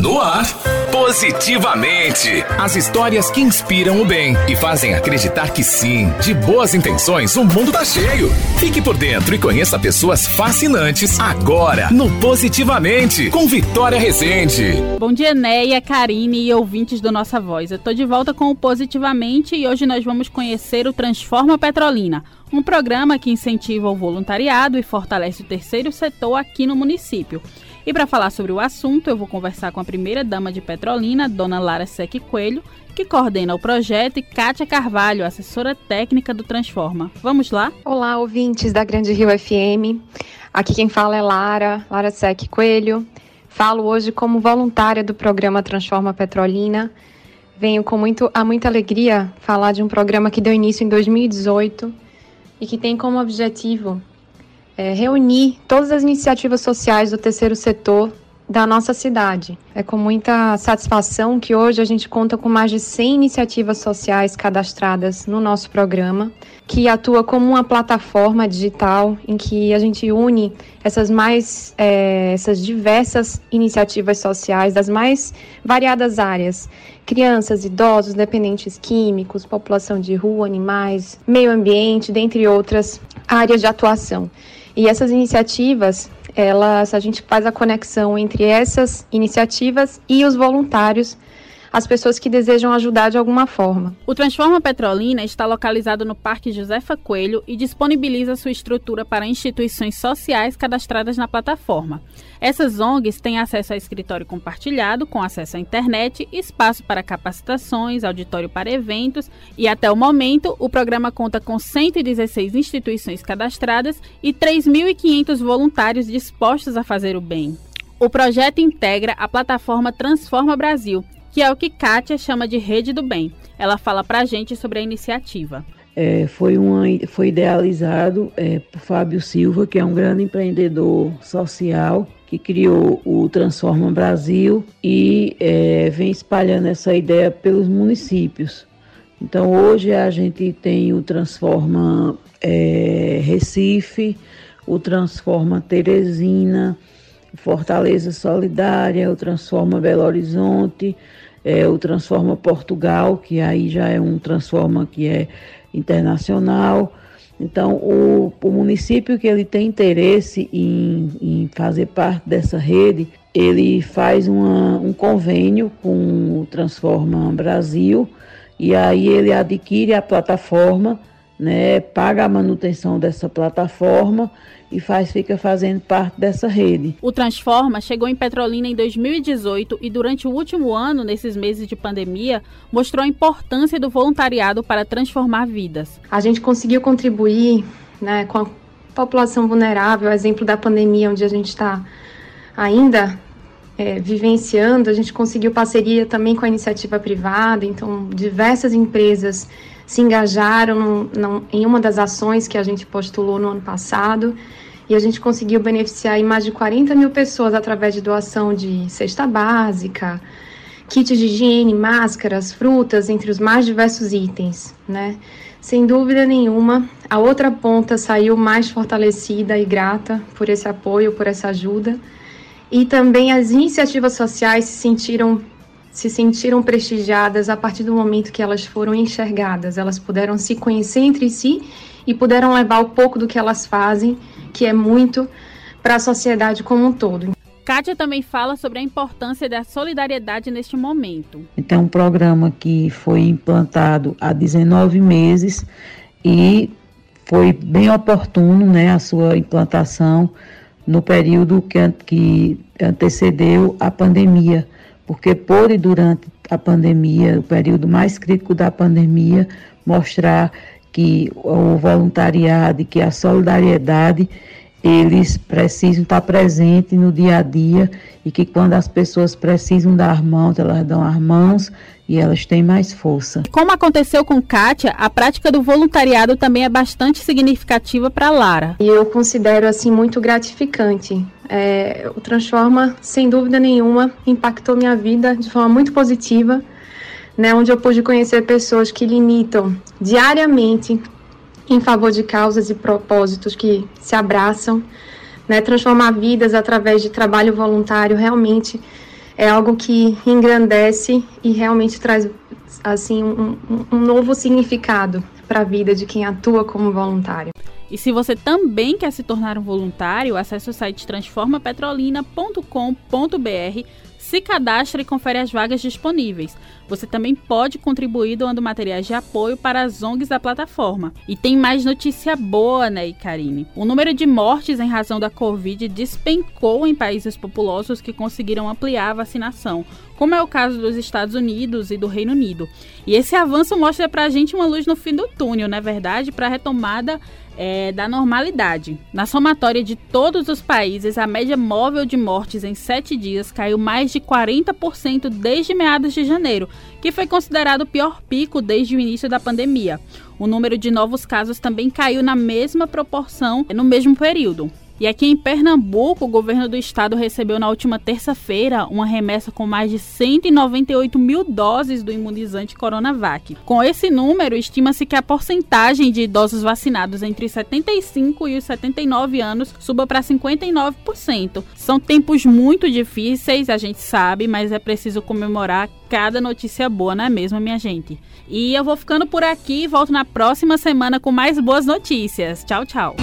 No ar, Positivamente. As histórias que inspiram o bem e fazem acreditar que sim, de boas intenções, o mundo tá cheio. Fique por dentro e conheça pessoas fascinantes agora no Positivamente, com Vitória Rezende. Bom dia, Neia, Karine e ouvintes do Nossa Voz. Eu tô de volta com o Positivamente e hoje nós vamos conhecer o Transforma Petrolina, um programa que incentiva o voluntariado e fortalece o terceiro setor aqui no município. E para falar sobre o assunto, eu vou conversar com a primeira dama de Petrolina, dona Lara Sec Coelho, que coordena o projeto, e Kátia Carvalho, assessora técnica do Transforma. Vamos lá? Olá, ouvintes da Grande Rio FM. Aqui quem fala é Lara, Lara Sec Coelho. Falo hoje como voluntária do programa Transforma Petrolina. Venho com muito, a muita alegria falar de um programa que deu início em 2018 e que tem como objetivo é, reunir todas as iniciativas sociais do terceiro setor da nossa cidade. É com muita satisfação que hoje a gente conta com mais de 100 iniciativas sociais cadastradas no nosso programa, que atua como uma plataforma digital em que a gente une essas mais é, essas diversas iniciativas sociais das mais variadas áreas crianças, idosos, dependentes químicos, população de rua, animais, meio ambiente, dentre outras áreas de atuação. E essas iniciativas, elas, a gente faz a conexão entre essas iniciativas e os voluntários as pessoas que desejam ajudar de alguma forma. O Transforma Petrolina está localizado no Parque Josefa Coelho e disponibiliza sua estrutura para instituições sociais cadastradas na plataforma. Essas ONGs têm acesso a escritório compartilhado, com acesso à internet, espaço para capacitações, auditório para eventos e, até o momento, o programa conta com 116 instituições cadastradas e 3.500 voluntários dispostos a fazer o bem. O projeto integra a plataforma Transforma Brasil, que é o que Kátia chama de Rede do Bem. Ela fala para a gente sobre a iniciativa. É, foi, uma, foi idealizado é, por Fábio Silva, que é um grande empreendedor social, que criou o Transforma Brasil e é, vem espalhando essa ideia pelos municípios. Então, hoje a gente tem o Transforma é, Recife, o Transforma Teresina, Fortaleza Solidária, o Transforma Belo Horizonte, é, o Transforma Portugal, que aí já é um Transforma que é internacional. Então, o, o município que ele tem interesse em, em fazer parte dessa rede, ele faz uma, um convênio com o Transforma Brasil e aí ele adquire a plataforma, né, paga a manutenção dessa plataforma e faz, fica fazendo parte dessa rede. O Transforma chegou em Petrolina em 2018 e durante o último ano, nesses meses de pandemia, mostrou a importância do voluntariado para transformar vidas. A gente conseguiu contribuir né, com a população vulnerável, exemplo da pandemia, onde a gente está ainda é, vivenciando, a gente conseguiu parceria também com a iniciativa privada, então diversas empresas se engajaram no, no, em uma das ações que a gente postulou no ano passado e a gente conseguiu beneficiar mais de 40 mil pessoas através de doação de cesta básica, kits de higiene, máscaras, frutas, entre os mais diversos itens, né? Sem dúvida nenhuma, a outra ponta saiu mais fortalecida e grata por esse apoio, por essa ajuda. E também as iniciativas sociais se sentiram se sentiram prestigiadas a partir do momento que elas foram enxergadas. Elas puderam se conhecer entre si e puderam levar um pouco do que elas fazem, que é muito, para a sociedade como um todo. Kátia também fala sobre a importância da solidariedade neste momento. Então, um programa que foi implantado há 19 meses e foi bem oportuno né, a sua implantação no período que, que antecedeu a pandemia porque pôde, durante a pandemia, o período mais crítico da pandemia, mostrar que o voluntariado e que a solidariedade eles precisam estar presentes no dia a dia e que quando as pessoas precisam dar mãos, elas dão as mãos e elas têm mais força. Como aconteceu com Kátia, a prática do voluntariado também é bastante significativa para Lara. E eu considero assim muito gratificante. É, o Transforma, sem dúvida nenhuma, impactou minha vida de forma muito positiva, né, onde eu pude conhecer pessoas que limitam diariamente em favor de causas e propósitos que se abraçam, né, transformar vidas através de trabalho voluntário realmente é algo que engrandece e realmente traz assim um, um novo significado para a vida de quem atua como voluntário. E se você também quer se tornar um voluntário, acesse o site transformapetrolina.com.br se cadastre e confere as vagas disponíveis. Você também pode contribuir doando materiais de apoio para as ONGs da plataforma. E tem mais notícia boa, né, Icarine? O número de mortes em razão da Covid despencou em países populosos que conseguiram ampliar a vacinação, como é o caso dos Estados Unidos e do Reino Unido. E esse avanço mostra para a gente uma luz no fim do túnel, não é verdade? Para a retomada é, da normalidade. Na somatória de todos os países, a média móvel de mortes em sete dias caiu mais de 40% desde meados de janeiro, que foi considerado o pior pico desde o início da pandemia. O número de novos casos também caiu na mesma proporção no mesmo período. E aqui em Pernambuco, o governo do estado recebeu na última terça-feira uma remessa com mais de 198 mil doses do imunizante Coronavac. Com esse número, estima-se que a porcentagem de idosos vacinados entre 75 e os 79 anos suba para 59%. São tempos muito difíceis, a gente sabe, mas é preciso comemorar cada notícia boa, não é mesmo, minha gente? E eu vou ficando por aqui e volto na próxima semana com mais boas notícias. Tchau, tchau.